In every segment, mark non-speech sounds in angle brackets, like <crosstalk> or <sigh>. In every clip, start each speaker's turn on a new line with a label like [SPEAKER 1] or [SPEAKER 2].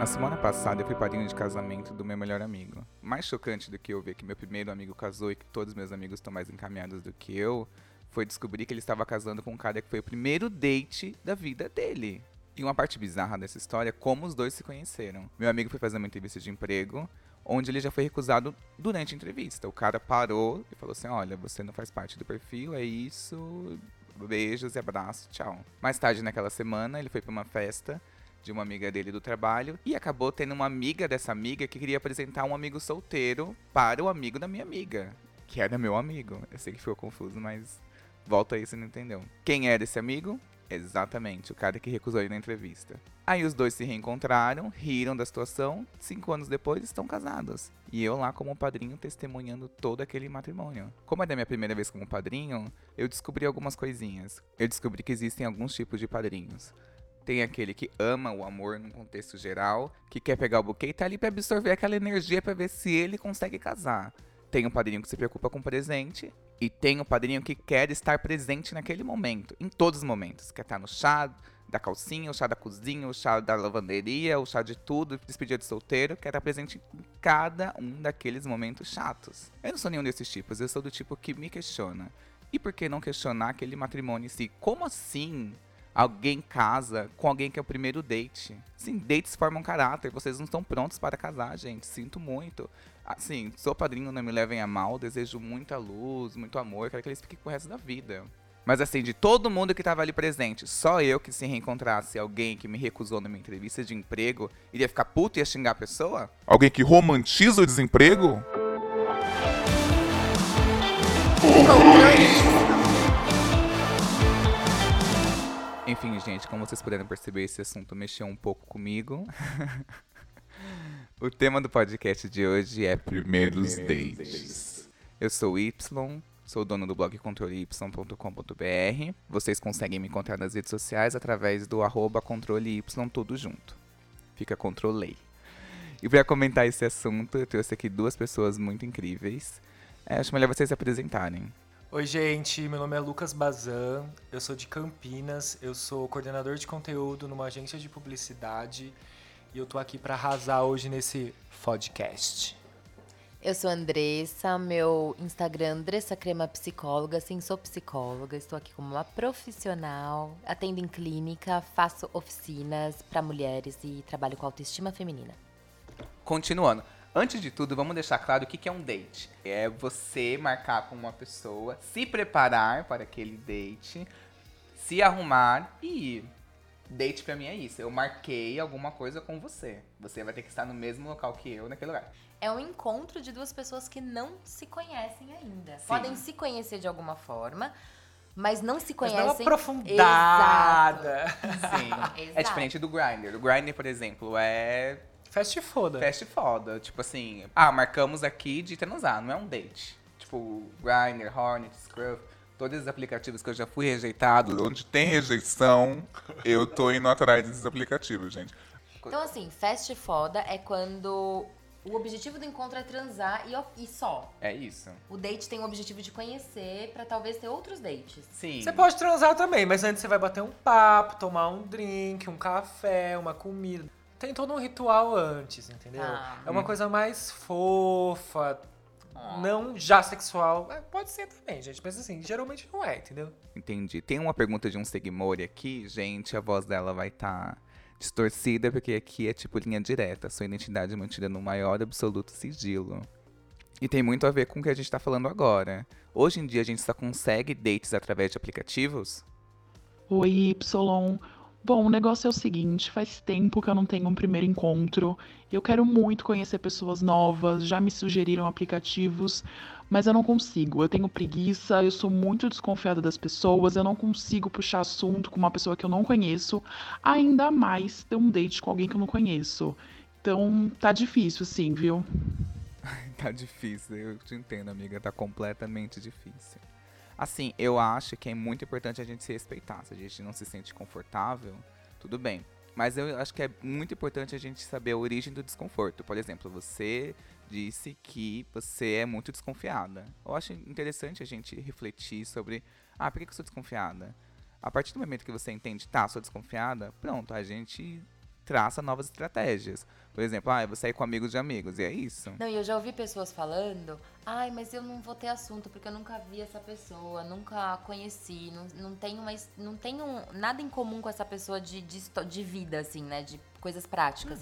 [SPEAKER 1] Na semana passada eu fui padrinho de casamento do meu melhor amigo. Mais chocante do que eu ver que meu primeiro amigo casou e que todos meus amigos estão mais encaminhados do que eu, foi descobrir que ele estava casando com um cara que foi o primeiro date da vida dele. E uma parte bizarra dessa história é como os dois se conheceram. Meu amigo foi fazer uma entrevista de emprego, onde ele já foi recusado durante a entrevista. O cara parou e falou assim: Olha, você não faz parte do perfil, é isso, beijos e abraços, tchau. Mais tarde naquela semana, ele foi para uma festa de uma amiga dele do trabalho e acabou tendo uma amiga dessa amiga que queria apresentar um amigo solteiro para o amigo da minha amiga, que era meu amigo. Eu sei que ficou confuso, mas volta aí se não entendeu. Quem era esse amigo? Exatamente, o cara que recusou ele na entrevista. Aí os dois se reencontraram, riram da situação, cinco anos depois estão casados. E eu lá como padrinho testemunhando todo aquele matrimônio. Como é da minha primeira vez como padrinho, eu descobri algumas coisinhas. Eu descobri que existem alguns tipos de padrinhos. Tem aquele que ama o amor num contexto geral, que quer pegar o buquê e tá ali pra absorver aquela energia para ver se ele consegue casar. Tem um padrinho que se preocupa com o presente. E tem um padrinho que quer estar presente naquele momento, em todos os momentos. Quer estar no chá da calcinha, o chá da cozinha, o chá da lavanderia, o chá de tudo, despedida de solteiro. Quer estar presente em cada um daqueles momentos chatos. Eu não sou nenhum desses tipos, eu sou do tipo que me questiona. E por que não questionar aquele matrimônio em si? Como assim alguém casa com alguém que é o primeiro date. Sim, dates formam caráter. Vocês não estão prontos para casar, gente. Sinto muito. Assim, sou padrinho, não me levem a mal. Desejo muita luz, muito amor. Quero que eles fiquem com o resto da vida. Mas assim, de todo mundo que estava ali presente, só eu que se reencontrasse alguém que me recusou numa entrevista de emprego, iria ficar puto e ia xingar a pessoa?
[SPEAKER 2] Alguém que romantiza o desemprego?
[SPEAKER 1] Enfim, gente, como vocês puderam perceber, esse assunto mexeu um pouco comigo. <laughs> o tema do podcast de hoje é Primeiros Dates. Eu sou Y, sou dono do blog controley.com.br. Vocês conseguem me encontrar nas redes sociais através do arroba controley, tudo junto. Fica controlei. E para comentar esse assunto, eu trouxe aqui duas pessoas muito incríveis. É, acho melhor vocês se apresentarem.
[SPEAKER 3] Oi, gente, meu nome é Lucas Bazan, eu sou de Campinas, eu sou coordenador de conteúdo numa agência de publicidade e eu tô aqui para arrasar hoje nesse podcast.
[SPEAKER 4] Eu sou Andressa, meu Instagram Andressa Crema Psicóloga, sim, sou psicóloga, estou aqui como uma profissional, atendo em clínica, faço oficinas para mulheres e trabalho com autoestima feminina.
[SPEAKER 1] Continuando, Antes de tudo, vamos deixar claro o que é um date. É você marcar com uma pessoa, se preparar para aquele date, se arrumar e ir. Date pra mim é isso. Eu marquei alguma coisa com você. Você vai ter que estar no mesmo local que eu naquele lugar.
[SPEAKER 4] É um encontro de duas pessoas que não se conhecem ainda. Sim. Podem se conhecer de alguma forma, mas não se conhecem. Mas
[SPEAKER 3] não aprofundada.
[SPEAKER 4] Exato.
[SPEAKER 1] Sim. Exato. <laughs> É diferente do Grindr. O Grindr, por exemplo, é
[SPEAKER 3] Fast foda.
[SPEAKER 1] Fast foda. Tipo assim, ah, marcamos aqui de transar, não é um date. Tipo, Grindr, Hornet, Scruff, todos os aplicativos que eu já fui rejeitado.
[SPEAKER 2] Onde tem rejeição, eu tô indo atrás desses aplicativos, gente.
[SPEAKER 4] Então, assim, fast foda é quando o objetivo do encontro é transar e, e, só.
[SPEAKER 1] É isso.
[SPEAKER 4] O date tem o objetivo de conhecer para talvez ter outros dates.
[SPEAKER 1] Sim.
[SPEAKER 3] Você pode transar também, mas antes você vai bater um papo, tomar um drink, um café, uma comida tem todo um ritual antes, entendeu?
[SPEAKER 4] Ah.
[SPEAKER 3] É uma coisa mais fofa, não já sexual. É, pode ser também, gente, mas assim, geralmente não é, entendeu?
[SPEAKER 1] Entendi. Tem uma pergunta de um Segmori aqui, gente, a voz dela vai estar tá distorcida, porque aqui é tipo linha direta, sua identidade é mantida no maior absoluto sigilo. E tem muito a ver com o que a gente está falando agora. Hoje em dia a gente só consegue dates através de aplicativos?
[SPEAKER 5] Oi, Y. Bom, o negócio é o seguinte: faz tempo que eu não tenho um primeiro encontro. Eu quero muito conhecer pessoas novas, já me sugeriram aplicativos, mas eu não consigo. Eu tenho preguiça, eu sou muito desconfiada das pessoas, eu não consigo puxar assunto com uma pessoa que eu não conheço, ainda mais ter um date com alguém que eu não conheço. Então, tá difícil, sim, viu? <laughs>
[SPEAKER 1] tá difícil, eu te entendo, amiga, tá completamente difícil. Assim, eu acho que é muito importante a gente se respeitar. Se a gente não se sente confortável, tudo bem. Mas eu acho que é muito importante a gente saber a origem do desconforto. Por exemplo, você disse que você é muito desconfiada. Eu acho interessante a gente refletir sobre, ah, por que eu sou desconfiada? A partir do momento que você entende, tá, sou desconfiada, pronto, a gente traça novas estratégias. Por exemplo, ah, eu vou sair com amigos de amigos, e é isso.
[SPEAKER 4] Não, e eu já ouvi pessoas falando, ai, mas eu não vou ter assunto, porque eu nunca vi essa pessoa, nunca conheci, não, não tenho, uma, his- não tenho nada em comum com essa pessoa de, de, de vida, assim, né? De coisas práticas.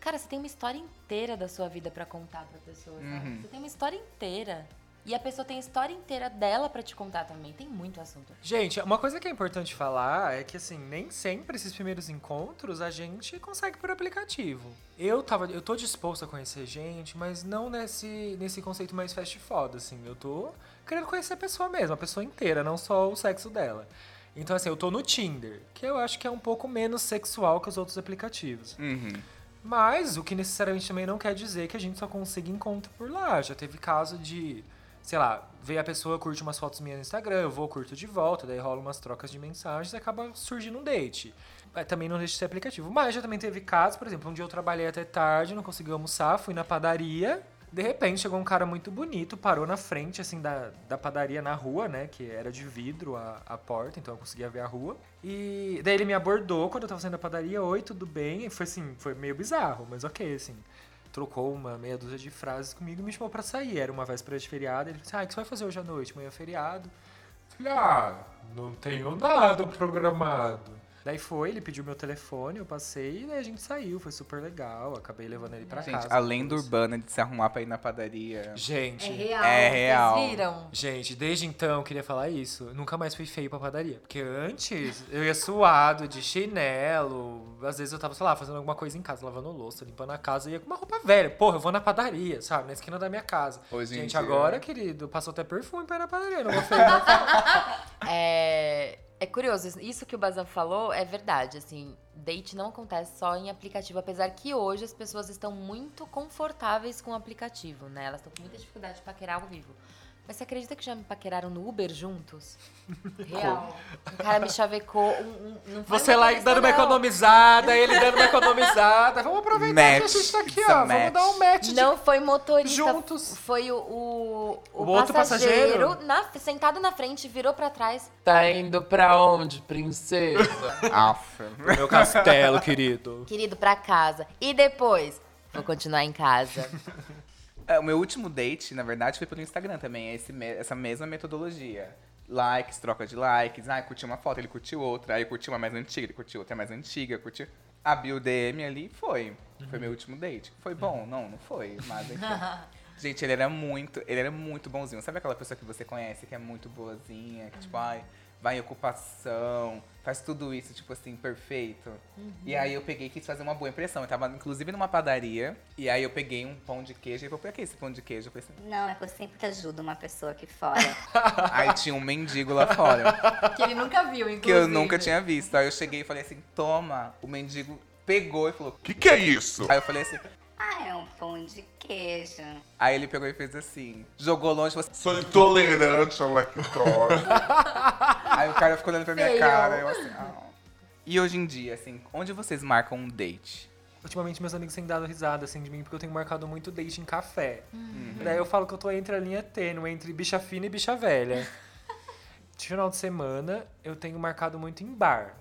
[SPEAKER 4] Cara, você tem uma história inteira da sua vida pra contar pra pessoa, sabe?
[SPEAKER 1] Uhum.
[SPEAKER 4] Você tem uma história inteira. E a pessoa tem a história inteira dela pra te contar também. Tem muito assunto.
[SPEAKER 3] Gente, uma coisa que é importante falar é que, assim, nem sempre esses primeiros encontros a gente consegue por aplicativo. Eu tava, eu tô disposto a conhecer gente, mas não nesse, nesse conceito mais fast foda, assim. Eu tô querendo conhecer a pessoa mesmo, a pessoa inteira, não só o sexo dela. Então, assim, eu tô no Tinder, que eu acho que é um pouco menos sexual que os outros aplicativos.
[SPEAKER 1] Uhum.
[SPEAKER 3] Mas o que necessariamente também não quer dizer que a gente só consiga encontro por lá. Já teve caso de, sei lá, ver a pessoa, curte umas fotos minhas no Instagram, eu vou, curto de volta, daí rola umas trocas de mensagens acaba surgindo um date. Também não deixa de ser aplicativo. Mas já também teve casos, por exemplo, um dia eu trabalhei até tarde, não consegui almoçar, fui na padaria. De repente chegou um cara muito bonito, parou na frente, assim, da, da padaria na rua, né? Que era de vidro a, a porta, então eu conseguia ver a rua. E daí ele me abordou quando eu tava saindo da padaria, oi, tudo bem? E foi assim, foi meio bizarro, mas ok, assim. Trocou uma meia dúzia de frases comigo e me chamou pra sair. Era uma véspera de feriado. Ele disse, ah, o que você vai fazer hoje à noite? Amanhã é feriado. Falei, ah, não tenho nada programado. Daí foi, ele pediu meu telefone, eu passei e daí a gente saiu. Foi super legal. Acabei levando ele pra
[SPEAKER 1] Gente,
[SPEAKER 3] casa.
[SPEAKER 1] a lenda urbana de se arrumar pra ir na padaria.
[SPEAKER 3] Gente,
[SPEAKER 4] real.
[SPEAKER 1] É real.
[SPEAKER 4] Vocês viram?
[SPEAKER 3] Gente, desde então eu queria falar isso. Eu nunca mais fui feio pra padaria. Porque antes eu ia suado de chinelo. Às vezes eu tava, sei lá, fazendo alguma coisa em casa, lavando louça, limpando a casa. Ia com uma roupa velha. Porra, eu vou na padaria, sabe? Na esquina da minha casa.
[SPEAKER 1] Hoje
[SPEAKER 3] Gente, agora, querido, passou até perfume pra ir na padaria. Não vou feio, não. <laughs>
[SPEAKER 4] É, é curioso, isso que o Bazan falou é verdade, assim, date não acontece só em aplicativo, apesar que hoje as pessoas estão muito confortáveis com o aplicativo, né? Elas estão com muita dificuldade de paquerar ao vivo. Mas você acredita que já me paqueraram no Uber juntos? <laughs> Real. O cara me chavecou. Um, um, não foi
[SPEAKER 3] Você
[SPEAKER 4] uma
[SPEAKER 3] lá dando uma
[SPEAKER 4] não.
[SPEAKER 3] economizada, ele dando uma economizada. Vamos aproveitar que a
[SPEAKER 1] Match.
[SPEAKER 3] gente tá aqui,
[SPEAKER 1] It's a
[SPEAKER 3] ó. Vamos
[SPEAKER 1] match.
[SPEAKER 3] dar um match de
[SPEAKER 4] Não foi motorista.
[SPEAKER 3] Juntos.
[SPEAKER 4] Foi o, o, o
[SPEAKER 3] O outro
[SPEAKER 4] passageiro,
[SPEAKER 3] passageiro?
[SPEAKER 4] na- sentado na frente, virou pra trás.
[SPEAKER 6] Tá indo pra onde, princesa? <laughs>
[SPEAKER 1] Aff.
[SPEAKER 3] meu castelo, querido.
[SPEAKER 4] Querido, pra casa. E depois? Vou continuar em casa. <laughs>
[SPEAKER 1] É, o meu último date, na verdade, foi pelo Instagram também. é esse essa mesma metodologia. Likes, troca de likes. Ah, curti uma foto, ele curtiu outra. Aí eu curti uma mais antiga, ele curtiu outra mais antiga. Curtiu. Abriu o DM ali foi. Foi meu último date. Foi bom? Não, não foi. Mas <laughs> enfim. Gente, ele era muito, ele era muito bonzinho. Sabe aquela pessoa que você conhece que é muito boazinha, que tipo, ai, vai em ocupação, faz tudo isso, tipo assim, perfeito. E aí eu peguei e quis fazer uma boa impressão. Eu tava, inclusive, numa padaria, e aí eu peguei um pão de queijo e falei, por que esse pão de queijo? Eu falei assim,
[SPEAKER 7] Não, é que eu sempre ajudo uma pessoa aqui fora. <laughs>
[SPEAKER 1] aí tinha um mendigo lá fora,
[SPEAKER 4] que ele nunca viu, inclusive.
[SPEAKER 1] que eu nunca tinha visto. Aí eu cheguei e falei assim, toma. O mendigo pegou e falou,
[SPEAKER 2] Que que é isso?
[SPEAKER 1] aí eu falei assim,
[SPEAKER 7] ah, é um pão de queijo.
[SPEAKER 1] aí ele pegou e fez assim, jogou longe e falou assim,
[SPEAKER 2] Sou intolerante à lactose. <laughs>
[SPEAKER 1] Aí o cara ficou olhando pra minha
[SPEAKER 4] Feio.
[SPEAKER 1] cara, eu assim, ah. E hoje em dia, assim, onde vocês marcam um date?
[SPEAKER 3] Ultimamente meus amigos têm dado risada assim de mim, porque eu tenho marcado muito date em café.
[SPEAKER 1] Uhum.
[SPEAKER 3] Daí eu falo que eu tô entre a linha tênue, entre bicha fina e bicha velha. <laughs> De final de semana, eu tenho marcado muito em bar.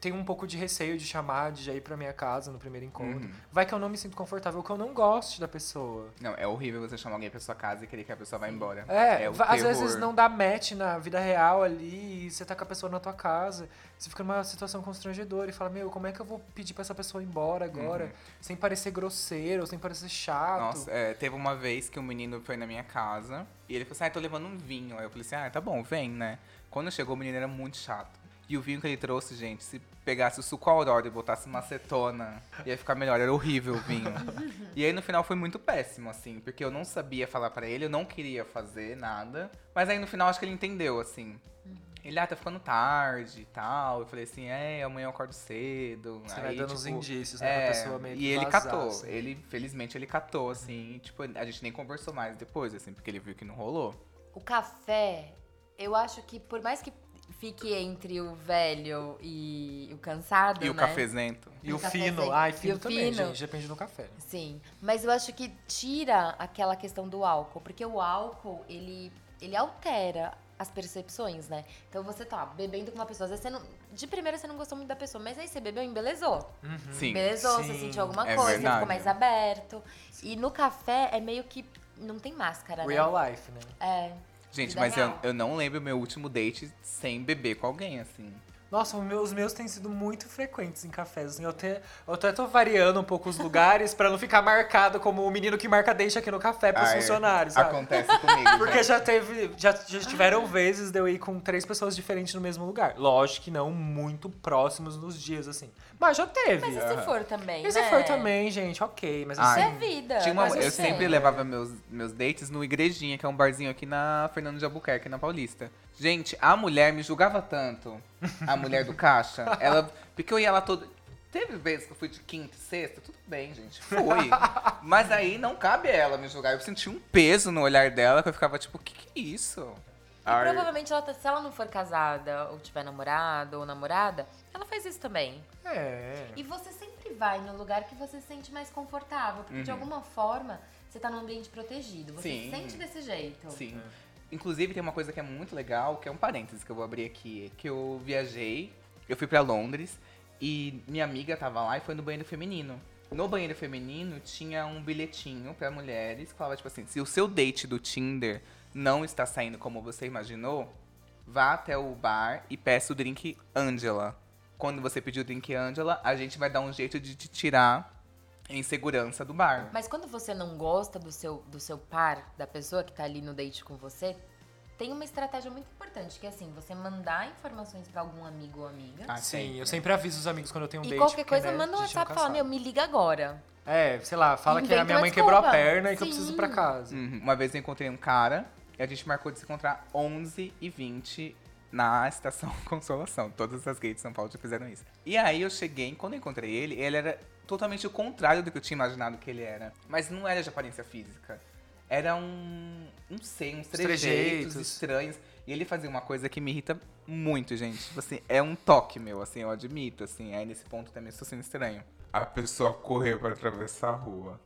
[SPEAKER 3] Tenho um pouco de receio de chamar, de já ir pra minha casa no primeiro encontro.
[SPEAKER 1] Uhum.
[SPEAKER 3] Vai que eu não me sinto confortável, que eu não goste da pessoa.
[SPEAKER 1] Não, é horrível você chamar alguém pra sua casa e querer que a pessoa vá embora.
[SPEAKER 3] É, va- às vezes não dá match na vida real ali, e você tá com a pessoa na tua casa, você fica numa situação constrangedora e fala, meu, como é que eu vou pedir pra essa pessoa ir embora agora,
[SPEAKER 1] Uhum.
[SPEAKER 3] sem parecer grosseiro, sem parecer chato?
[SPEAKER 1] Nossa, é, teve uma vez que um menino foi na minha casa e ele falou assim: Ah, tô levando um vinho. Aí eu falei assim: Ah, tá bom, vem, né? Quando chegou, o menino era muito chato. E o vinho que ele trouxe, gente, se pegasse o suco Aurora e botasse uma acetona, ia ficar melhor. Era horrível o vinho. <laughs> e aí no final foi muito péssimo, assim, porque eu não sabia falar pra ele, eu não queria fazer nada. Mas aí no final acho que ele entendeu, assim. Ele, ah, tá ficando tarde e tal. Eu falei assim, é, amanhã eu acordo cedo.
[SPEAKER 3] Você
[SPEAKER 1] aí,
[SPEAKER 3] vai dando
[SPEAKER 1] tipo,
[SPEAKER 3] uns indícios, né,
[SPEAKER 1] é,
[SPEAKER 3] pra pessoa meio
[SPEAKER 1] E ele
[SPEAKER 3] vazar,
[SPEAKER 1] catou.
[SPEAKER 3] assim.
[SPEAKER 1] Ele, felizmente, ele catou, assim. e, tipo, a gente nem conversou mais depois, assim, porque ele viu que não rolou.
[SPEAKER 4] O café, eu acho que por mais que fique entre o velho e o cansado,
[SPEAKER 1] E o
[SPEAKER 4] né?
[SPEAKER 1] cafezento.
[SPEAKER 3] E o
[SPEAKER 4] Um
[SPEAKER 3] fino, ai,
[SPEAKER 4] E
[SPEAKER 3] fino
[SPEAKER 4] o
[SPEAKER 3] também,
[SPEAKER 4] fino?
[SPEAKER 3] gente, depende do café.
[SPEAKER 4] Sim, mas eu acho que tira aquela questão do álcool, porque o álcool, ele, ele altera as percepções, né? Então você tá bebendo com uma pessoa, às vezes você não. De primeira você não gostou muito da pessoa, mas aí você bebeu e embelezou.
[SPEAKER 1] Sim.
[SPEAKER 4] Embelezou, você
[SPEAKER 3] Sim,
[SPEAKER 4] sentiu alguma
[SPEAKER 1] é
[SPEAKER 4] coisa,
[SPEAKER 1] verdade.
[SPEAKER 4] ficou mais aberto. E no café é meio que. Não tem máscara, né?
[SPEAKER 3] Real life, né?
[SPEAKER 4] É.
[SPEAKER 1] Gente, mas eu, eu não lembro meu último date sem beber com alguém, assim.
[SPEAKER 3] Nossa, os meus, os meus têm sido muito frequentes em cafés. assim, eu, até, eu até tô variando um pouco os lugares pra não ficar marcado como o menino que marca deixa aqui no café pros
[SPEAKER 1] Ai,
[SPEAKER 3] funcionários, sabe?
[SPEAKER 1] Acontece comigo. <laughs>
[SPEAKER 3] Porque
[SPEAKER 1] gente.
[SPEAKER 3] já teve. Já, já tiveram vezes de eu ir com três pessoas diferentes no mesmo lugar. Lógico que não muito próximos nos dias, assim. Mas já teve.
[SPEAKER 4] Mas e se for também?
[SPEAKER 3] E se
[SPEAKER 4] né?
[SPEAKER 3] for também, gente, ok. Mas
[SPEAKER 1] Ai,
[SPEAKER 3] assim.
[SPEAKER 4] Isso é vida.
[SPEAKER 1] Tinha uma-
[SPEAKER 4] mas
[SPEAKER 1] eu sempre levava meus, meus dates no Igrejinha, que é um barzinho aqui na Fernando de Albuquerque, na Paulista. Gente, a mulher me julgava tanto, a mulher do caixa, ela. Porque eu ia lá todo. Teve vezes que eu fui de quinta e sexta, tudo bem, gente, foi. Mas aí não cabe ela me julgar. Eu senti um peso no olhar dela que eu ficava tipo, o que, que é isso?
[SPEAKER 4] E provavelmente, ela tá- se ela não for casada, ou tiver namorado ou namorada, ela faz isso também.
[SPEAKER 3] É.
[SPEAKER 4] E você sempre vai no lugar que você se sente mais confortável. Porque de
[SPEAKER 1] Uhum.
[SPEAKER 4] alguma forma, você tá num ambiente protegido. Você
[SPEAKER 1] Sim.
[SPEAKER 4] se sente desse jeito.
[SPEAKER 1] Sim. Inclusive tem uma coisa que é muito legal, que é um parênteses que eu vou abrir aqui, que eu viajei, eu fui pra Londres e minha amiga tava lá e foi no banheiro feminino. No banheiro feminino tinha um bilhetinho pra mulheres que falava tipo assim, se o seu date do Tinder não está saindo como você imaginou, vá até o bar e peça o drink Angela. Quando você pedir o drink Angela, a gente vai dar um jeito de te tirar em segurança do bar.
[SPEAKER 4] Mas quando você não gosta do seu, do seu par, da pessoa que tá ali no date com você, tem uma estratégia muito importante, que é assim, você mandar informações pra algum amigo ou amiga.
[SPEAKER 1] Ah,
[SPEAKER 3] Sim, eu sempre aviso os amigos quando eu tenho um
[SPEAKER 4] e
[SPEAKER 3] date.
[SPEAKER 4] qualquer
[SPEAKER 3] porque,
[SPEAKER 4] coisa,
[SPEAKER 3] né,
[SPEAKER 4] manda um WhatsApp e fala, meu, me liga agora.
[SPEAKER 3] É, sei lá, fala que
[SPEAKER 4] Inventa
[SPEAKER 3] a minha mãe quebrou a perna e que eu
[SPEAKER 4] Sim.
[SPEAKER 3] preciso ir pra casa.
[SPEAKER 1] Uhum. Uma vez eu encontrei um cara e a gente marcou de se encontrar 11 e 20 na estação <laughs> Consolação. Todas as gays de São Paulo já fizeram isso. E aí eu cheguei, quando eu encontrei ele, ele era totalmente o contrário do que eu tinha imaginado que ele era. Mas não era de aparência física. Era um. Não sei, uns trejeitos,
[SPEAKER 3] trejeitos.
[SPEAKER 1] estranhos. E ele fazia uma coisa que me irrita muito, gente. Tipo assim, é um toque meu, assim, eu admito, assim. Aí nesse ponto também estou sendo estranho.
[SPEAKER 2] A pessoa correr pra atravessar a rua.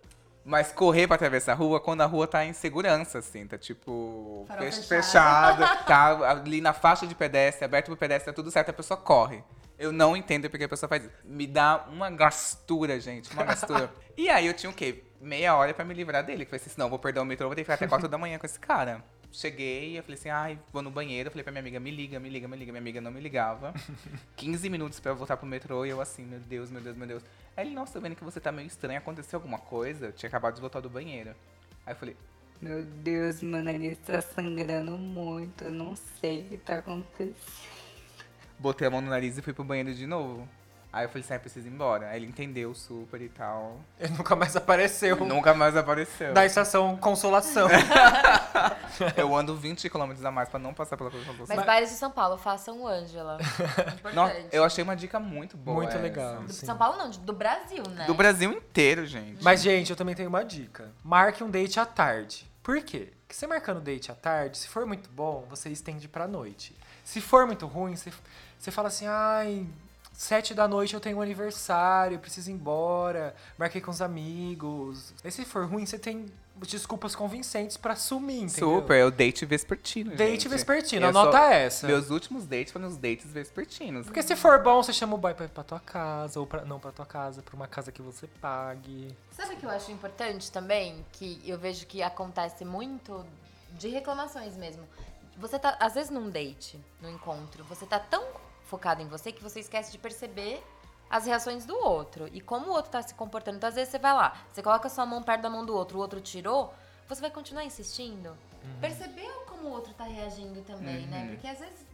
[SPEAKER 1] Mas correr pra atravessar a rua quando a rua tá em segurança, assim, tá tipo fechada, <laughs> tá ali na faixa de pedestre, aberto pro pedestre, tá tudo certo, a pessoa corre. Eu não entendo porque a pessoa faz isso. Me dá uma gastura, gente, uma gastura. <laughs> e aí eu tinha o quê? Meia hora pra me livrar dele. Que foi assim, não, vou perder o metrô, vou ter que ficar até 4 da manhã com esse cara. Cheguei, eu falei assim, ai, vou no banheiro. Eu falei pra minha amiga, me liga, me liga, me liga. Minha amiga não me ligava. <laughs> 15 minutos pra eu voltar pro metrô e eu assim, meu Deus, meu Deus, meu Deus. Aí ele, nossa, tô vendo que você tá meio estranho, aconteceu alguma coisa? Eu tinha acabado de voltar do banheiro. Aí eu falei,
[SPEAKER 7] Meu Deus, meu nariz tá sangrando muito. Eu não sei o que tá acontecendo.
[SPEAKER 1] Botei a mão no nariz e fui pro banheiro de novo. Aí eu falei assim, ah, preciso ir embora. Aí ele entendeu super e tal.
[SPEAKER 3] Ele nunca mais apareceu
[SPEAKER 1] Nunca mais apareceu.
[SPEAKER 3] da estação Consolação. <laughs>
[SPEAKER 1] Eu ando 20 km a mais pra não passar pela coisa
[SPEAKER 4] Mas bares de São Paulo, façam o Ângela. <laughs> Importante.
[SPEAKER 1] Não, eu achei uma dica muito boa.
[SPEAKER 3] Muito
[SPEAKER 1] essa.
[SPEAKER 3] legal.
[SPEAKER 4] Do
[SPEAKER 3] sim.
[SPEAKER 4] São Paulo não, do Brasil, né?
[SPEAKER 1] Do Brasil inteiro, gente.
[SPEAKER 3] Mas, gente, eu também tenho uma dica. Marque um date à tarde. Por quê? Porque você marcando date à tarde, se for muito bom, você estende pra noite. Se for muito ruim, você, você fala assim, ai, sete da noite eu tenho um aniversário, eu preciso ir embora, marquei com os amigos. E se for ruim, você tem desculpas convincentes pra sumir, entendeu?
[SPEAKER 1] Super, é o date vespertino,
[SPEAKER 3] Date
[SPEAKER 1] gente.
[SPEAKER 3] vespertino,
[SPEAKER 1] Eu
[SPEAKER 3] anota
[SPEAKER 1] só-
[SPEAKER 3] essa.
[SPEAKER 1] Meus últimos dates foram os dates vespertinos.
[SPEAKER 3] Porque se for bom, você chama o boy pra ir pra tua casa, ou pra, não pra tua casa, pra uma casa que você pague.
[SPEAKER 4] Sabe o que eu acho importante também? Que eu vejo que acontece muito de reclamações mesmo. Você tá, às vezes, num date, num encontro, você tá tão focado em você que você esquece de perceber as reações do outro e como o outro tá se comportando. Então, às vezes, você vai lá, você coloca a sua mão perto da mão do outro, o outro tirou, você vai continuar insistindo?
[SPEAKER 1] Uhum.
[SPEAKER 4] Perceber como o outro tá reagindo também, né? Porque, às vezes,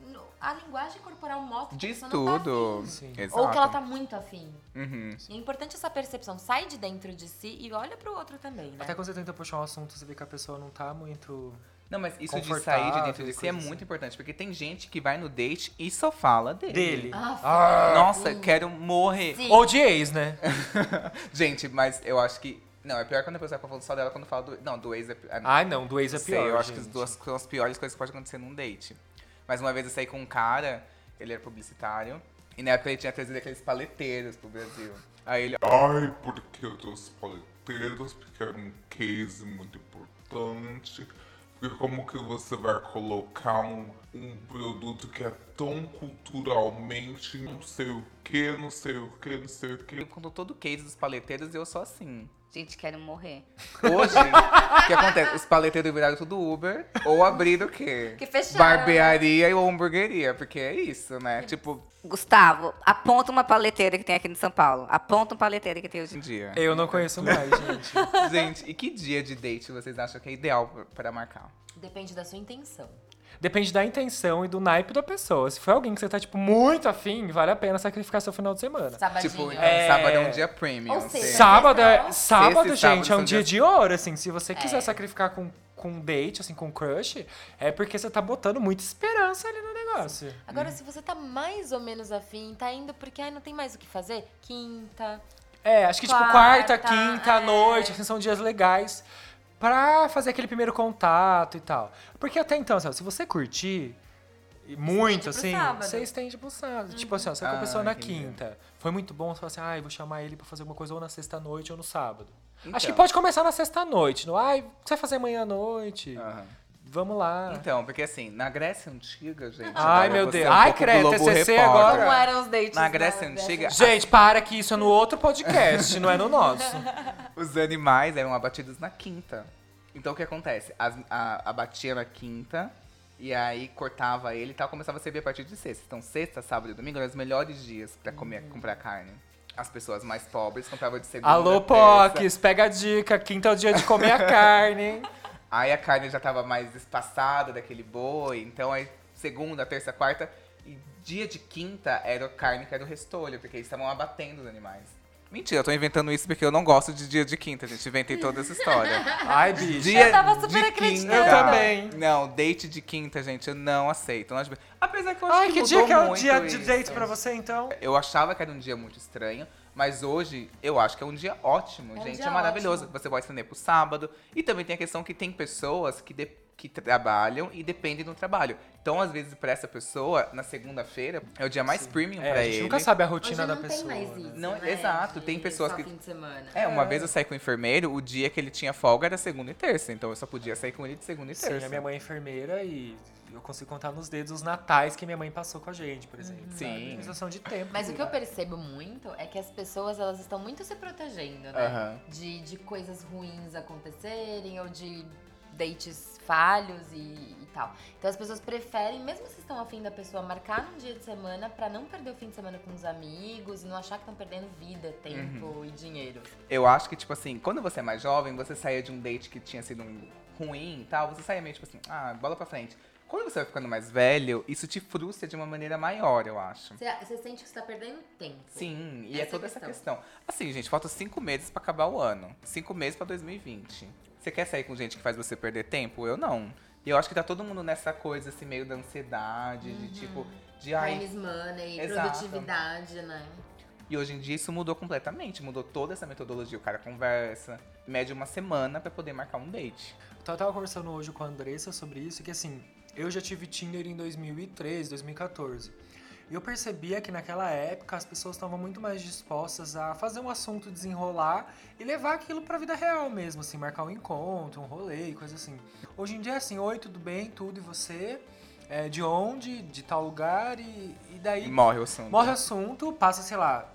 [SPEAKER 4] a linguagem corporal mostra que a
[SPEAKER 1] Diz
[SPEAKER 4] pessoa não tá
[SPEAKER 1] tudo.
[SPEAKER 4] afim.
[SPEAKER 3] Sim.
[SPEAKER 1] Exato.
[SPEAKER 4] Ou que ela tá muito afim.
[SPEAKER 1] Uhum.
[SPEAKER 4] E é importante essa percepção. Sai de dentro de si e olha pro outro também, né?
[SPEAKER 3] Até quando você tenta puxar um assunto, você vê que a pessoa não tá muito.
[SPEAKER 1] Não, mas isso de sair de dentro de si é muito
[SPEAKER 3] assim.
[SPEAKER 1] importante, porque tem gente que vai no date e só fala dele.
[SPEAKER 3] Dele.
[SPEAKER 4] Ah,
[SPEAKER 3] Ah,
[SPEAKER 1] Nossa,
[SPEAKER 4] sim.
[SPEAKER 1] quero morrer.
[SPEAKER 4] Sim.
[SPEAKER 3] Ou de ex, né? <laughs>
[SPEAKER 1] Gente, mas eu acho que. Não, é pior quando a pessoa fica falando só dela quando fala do. Não, do ex é. é
[SPEAKER 3] Ai, não, do ex é
[SPEAKER 1] não sei,
[SPEAKER 3] pior.
[SPEAKER 1] eu acho que as
[SPEAKER 3] gente.
[SPEAKER 1] duas são as piores coisas que pode acontecer num date. Mas uma vez eu saí com um cara, ele era publicitário, e na época ele tinha trazido aqueles paleteiros pro Brasil. Aí ele,
[SPEAKER 2] Ai, porque eu trouxe paleteiros, porque era um case muito importante. Porque como que você vai colocar um, um produto que é tão culturalmente não sei o que, não sei o que, não sei o que.
[SPEAKER 1] Eu conto todo o case dos paleteiros e eu sou assim.
[SPEAKER 7] Gente, quero morrer.
[SPEAKER 1] Hoje, o que acontece? Os paleteiros viraram tudo Uber ou abriram o quê?
[SPEAKER 7] Que fecharam,
[SPEAKER 1] Barbearia ou hamburgueria, porque é isso, né? Tipo,
[SPEAKER 7] Gustavo, aponta uma paleteira que tem aqui em São Paulo. Aponta uma paleteira que tem hoje
[SPEAKER 1] em dia.
[SPEAKER 3] Eu não conheço mais, gente. <laughs>
[SPEAKER 1] Gente, e que dia de date vocês acham que é ideal pra- para marcar?
[SPEAKER 4] Depende da sua intenção.
[SPEAKER 3] Depende da intenção e do naipe da pessoa. Se for alguém que você tá, tipo, muito afim, vale a pena sacrificar seu final de semana.
[SPEAKER 4] Sabadinho.
[SPEAKER 1] Tipo, então,
[SPEAKER 3] É.
[SPEAKER 1] sábado é um dia premium.
[SPEAKER 4] Ou seja,
[SPEAKER 1] sim.
[SPEAKER 3] Sábado, é,
[SPEAKER 4] Sexta-
[SPEAKER 3] sábado gente, é um dia
[SPEAKER 1] dias-
[SPEAKER 3] de ouro, assim. Se você quiser
[SPEAKER 4] É.
[SPEAKER 3] sacrificar com, com um date, assim, com um crush, é porque você tá botando muita esperança ali no negócio.
[SPEAKER 4] Agora, se você tá mais ou menos afim, tá indo porque ai, não tem mais o que fazer, quinta.
[SPEAKER 3] É, acho que, tipo, quarta,
[SPEAKER 4] Quarta,
[SPEAKER 3] quinta,
[SPEAKER 4] é.
[SPEAKER 3] noite, assim, são dias legais pra fazer aquele primeiro contato e tal. Porque até então, sabe, se você curtir muito, assim,
[SPEAKER 4] sábado.
[SPEAKER 3] você estende pro sábado. Tipo assim, ó, você
[SPEAKER 1] Ah,
[SPEAKER 3] pessoa na quinta. Foi muito bom, você fala assim, ai, vou chamar ele pra fazer alguma coisa ou na sexta-noite ou no sábado.
[SPEAKER 1] Então.
[SPEAKER 3] Acho que pode começar na sexta-noite. No, ai, você vai fazer amanhã à noite? Vamos lá.
[SPEAKER 1] Então, porque assim, na Grécia Antiga, gente.
[SPEAKER 3] Ai, meu Deus.
[SPEAKER 1] é um
[SPEAKER 3] Ai, credo, TCC
[SPEAKER 1] Repórter.
[SPEAKER 3] agora.
[SPEAKER 4] Como eram os dates
[SPEAKER 1] Na Grécia Antiga,
[SPEAKER 3] Gente, para que isso é no outro podcast, não é no nosso. <laughs>
[SPEAKER 1] os animais eram abatidos na quinta. Então o que acontece? As, a, abatia na quinta, e aí cortava ele e tal, começava a servir a partir de sexta. Então sexta, sábado e domingo eram os melhores dias pra comer, comprar carne. As pessoas mais pobres compravam de segunda,
[SPEAKER 3] Alô. Pocs, pega a dica. Quinta é o dia de comer a <laughs> carne.
[SPEAKER 1] Aí a carne já tava mais espaçada daquele boi, então aí segunda, terça, quarta e dia de quinta era a carne que era o restolho, porque eles estavam abatendo os animais. Mentira, eu tô inventando isso porque eu não gosto de dia de quinta, gente. Inventei toda essa história. <laughs>
[SPEAKER 3] Ai, bicho.
[SPEAKER 1] Dia
[SPEAKER 4] Eu tava super
[SPEAKER 1] de
[SPEAKER 4] acreditando.
[SPEAKER 1] quinta.
[SPEAKER 3] Eu também.
[SPEAKER 1] Não, date de quinta, gente, eu não aceito. Não Apesar que eu acho
[SPEAKER 3] Ai,
[SPEAKER 1] que
[SPEAKER 3] que dia
[SPEAKER 1] mudou
[SPEAKER 3] que é o dia de
[SPEAKER 1] isso.
[SPEAKER 3] date pra você, então?
[SPEAKER 1] Eu achava que era um dia muito estranho, mas hoje eu acho que é um dia ótimo,
[SPEAKER 4] É um
[SPEAKER 1] gente.
[SPEAKER 4] dia
[SPEAKER 1] é maravilhoso.
[SPEAKER 4] ótimo.
[SPEAKER 1] Você pode estender pro sábado. E também tem a questão que tem pessoas que, de- que trabalham e dependem do trabalho. Então, às vezes, pra essa pessoa, na segunda-feira, é o dia mais premium
[SPEAKER 3] É,
[SPEAKER 1] pra
[SPEAKER 3] a gente
[SPEAKER 1] ele.
[SPEAKER 3] nunca sabe a
[SPEAKER 4] Hoje
[SPEAKER 3] rotina
[SPEAKER 4] não
[SPEAKER 3] da
[SPEAKER 4] tem
[SPEAKER 3] pessoa.
[SPEAKER 4] mais
[SPEAKER 3] né?
[SPEAKER 4] isso,
[SPEAKER 1] Não,
[SPEAKER 4] né?
[SPEAKER 1] exato,
[SPEAKER 4] De
[SPEAKER 1] tem pessoas
[SPEAKER 4] só
[SPEAKER 1] que-
[SPEAKER 4] fim de semana.
[SPEAKER 1] É, uma vez eu saí com o enfermeiro, o dia que ele tinha folga era segunda e terça. Então eu só podia sair com ele de segunda e
[SPEAKER 3] Sim,
[SPEAKER 1] terça.
[SPEAKER 3] a minha mãe é enfermeira e eu consigo contar nos dedos os natais que minha mãe passou com a gente, por exemplo.
[SPEAKER 1] Sim.
[SPEAKER 3] sabe? Sensação de tempo.
[SPEAKER 4] Mas o que eu percebo muito é que as pessoas elas estão muito se protegendo, né? De, de coisas ruins acontecerem ou de dates falhos e, e tal. Então as pessoas preferem, mesmo se estão afim da pessoa, marcar num dia de semana pra não perder o fim de semana com os amigos e não achar que estão perdendo vida, tempo e dinheiro.
[SPEAKER 1] Eu acho que, tipo assim, quando você é mais jovem, você saía de um date que tinha sido um ruim e tal, você saía meio tipo assim, ah, bola pra frente. Quando você vai ficando mais velho, isso te frustra de uma maneira maior, eu acho.
[SPEAKER 4] Você, sente que você tá perdendo tempo.
[SPEAKER 1] Sim, e
[SPEAKER 4] Essa
[SPEAKER 1] é toda essa
[SPEAKER 4] questão.
[SPEAKER 1] questão. Assim, gente, falta cinco meses pra acabar o ano. Cinco meses pra 2020. Você quer sair com gente que faz você perder tempo? Eu não. E eu acho que tá todo mundo nessa coisa, assim, meio da ansiedade, de tipo, de ai.
[SPEAKER 4] Times money,
[SPEAKER 1] Exato.
[SPEAKER 4] produtividade, né?
[SPEAKER 1] E hoje em dia isso mudou completamente. Mudou toda essa metodologia. O cara conversa, mede uma semana pra poder marcar um date.
[SPEAKER 3] Então, eu tava conversando hoje com a Andressa sobre isso, que assim, eu já tive Tinder em 2013, 2014. E eu percebia que naquela época as pessoas estavam muito mais dispostas a fazer um assunto desenrolar e levar aquilo pra vida real mesmo, assim, marcar um encontro, um rolê e coisa assim. Hoje em dia é assim, oi, tudo bem, tudo e você? É, de onde? De tal lugar e, e daí
[SPEAKER 1] E morre o assunto.
[SPEAKER 3] Morre o assunto, passa, sei lá,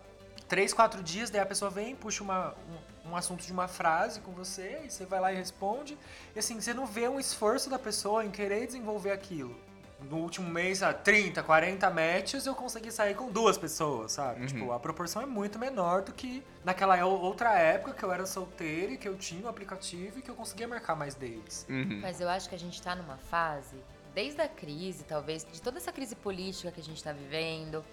[SPEAKER 3] três, quatro dias, daí a pessoa vem, puxa uma, um, um assunto de uma frase com você, e você vai lá e responde. E assim, você não vê um esforço da pessoa em querer desenvolver aquilo. No último mês, ah, 30, 40 matches, eu consegui sair com duas pessoas, sabe?
[SPEAKER 1] Uhum.
[SPEAKER 3] Tipo, a proporção é muito menor do que naquela outra época que eu era solteiro e que eu tinha o aplicativo e que eu conseguia marcar mais dates.
[SPEAKER 1] Uhum.
[SPEAKER 4] Mas eu acho que a gente tá numa fase, desde a crise, talvez, de toda essa crise política que a gente tá vivendo,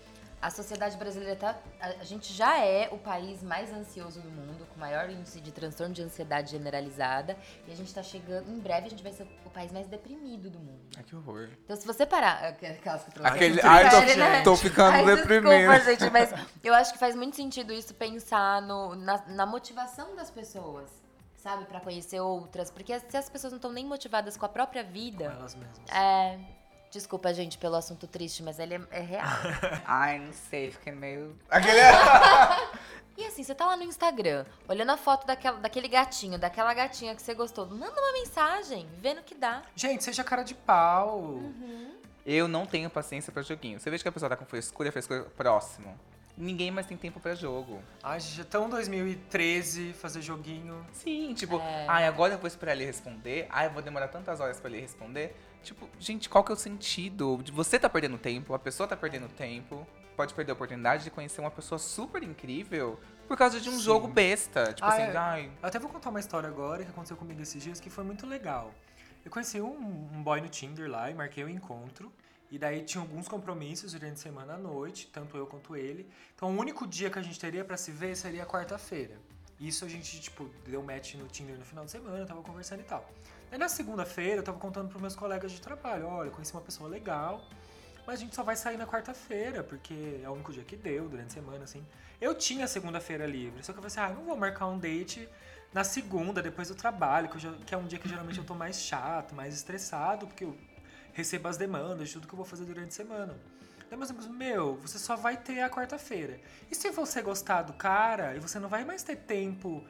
[SPEAKER 4] a sociedade brasileira tá. A, gente já é o país mais ansioso do mundo, com maior índice de transtorno de ansiedade generalizada. E a gente tá chegando. Em breve a gente vai ser o país mais deprimido do mundo.
[SPEAKER 1] Ai, que horror.
[SPEAKER 4] Então, se você parar. Aquelas que
[SPEAKER 1] Aquele,
[SPEAKER 3] que
[SPEAKER 1] ai, tô,
[SPEAKER 3] né?
[SPEAKER 1] tô ficando
[SPEAKER 4] Ai,
[SPEAKER 1] deprimido.
[SPEAKER 4] Desculpa, gente, mas eu acho que faz muito sentido isso pensar no, na, na motivação das pessoas, sabe? Pra conhecer outras. Porque se as pessoas não estão nem motivadas com a própria
[SPEAKER 3] Com
[SPEAKER 4] vida.
[SPEAKER 3] elas mesmas.
[SPEAKER 4] É. Desculpa, gente, pelo assunto triste, mas ele é, é real. <laughs>
[SPEAKER 1] Ai, não sei, fiquei meio. Aquele. <laughs>
[SPEAKER 4] E assim, você tá lá no Instagram, olhando a foto daquela, daquele gatinho, daquela gatinha que você gostou. Manda uma mensagem, vendo o que dá.
[SPEAKER 3] Gente, seja cara de pau.
[SPEAKER 4] Uhum.
[SPEAKER 1] Eu não tenho paciência pra joguinho. Você vê que a pessoa tá com frescura, frescura próximo. Ninguém mais tem tempo pra jogo.
[SPEAKER 3] Ai, gente, já tão 2013 fazer joguinho.
[SPEAKER 1] Sim, tipo,
[SPEAKER 4] É.
[SPEAKER 1] ai, agora eu vou esperar ele responder. Ai, eu vou demorar tantas horas pra ele responder. Tipo, gente, qual que é o sentido? De Você tá perdendo tempo, a pessoa tá perdendo tempo. Pode perder a oportunidade de conhecer uma pessoa super incrível por causa de um
[SPEAKER 3] Sim.
[SPEAKER 1] jogo besta. Tipo
[SPEAKER 3] Ah,
[SPEAKER 1] assim,
[SPEAKER 3] é.
[SPEAKER 1] ai.
[SPEAKER 3] Eu até vou contar uma história agora que aconteceu comigo esses dias que foi muito legal. Eu conheci um, um boy no Tinder lá e marquei o encontro. E daí tinha alguns compromissos durante a semana à noite, tanto eu quanto ele. Então o único dia que a gente teria pra se ver seria quarta-feira. Isso a gente, tipo, deu match no Tinder no final de semana, tava conversando e tal. Aí na segunda-feira eu tava contando pros meus colegas de trabalho, olha, conheci uma pessoa legal, mas a gente só vai sair na quarta-feira, porque é o único dia que deu durante a semana, assim. Eu tinha segunda-feira livre, só que eu falei assim, ah, não vou marcar um date na segunda, depois do trabalho, que, já- que é um dia que geralmente eu tô mais chato, mais estressado, porque eu recebo as demandas de tudo que eu vou fazer durante a semana. Daí meus amigos, meu, você só vai ter a quarta-feira. E se você gostar do cara, e você não vai mais ter tempo